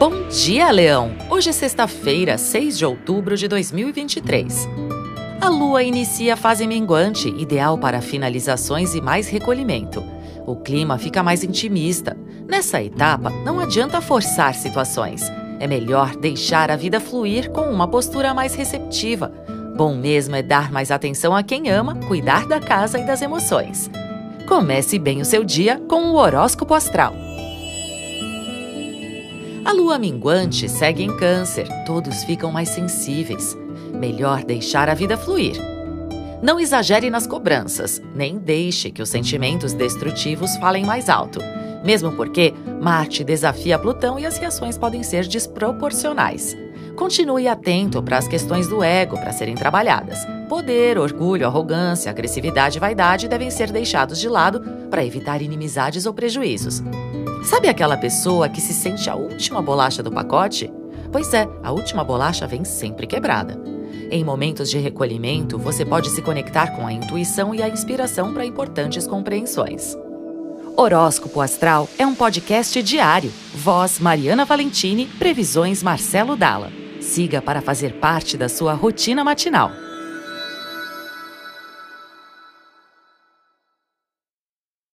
Bom dia, Leão! Hoje é sexta-feira, 6 de outubro de 2023. A lua inicia a fase minguante, ideal para finalizações e mais recolhimento. O clima fica mais intimista. Nessa etapa, não adianta forçar situações. É melhor deixar a vida fluir com uma postura mais receptiva. Bom mesmo é dar mais atenção a quem ama, cuidar da casa e das emoções. Comece bem o seu dia com o horóscopo astral. A lua minguante segue em Câncer, todos ficam mais sensíveis. Melhor deixar a vida fluir. Não exagere nas cobranças, nem deixe que os sentimentos destrutivos falem mais alto. Mesmo porque Marte desafia Plutão e as reações podem ser desproporcionais. Continue atento para as questões do ego para serem trabalhadas. Poder, orgulho, arrogância, agressividade e vaidade devem ser deixados de lado para evitar inimizades ou prejuízos. Sabe aquela pessoa que se sente a última bolacha do pacote? Pois é, a última bolacha vem sempre quebrada. Em momentos de recolhimento, você pode se conectar com a intuição e a inspiração para importantes compreensões. Horóscopo Astral é um podcast diário. Voz Mariana Valentini, previsões Marcelo Dalla. Siga para fazer parte da sua rotina matinal.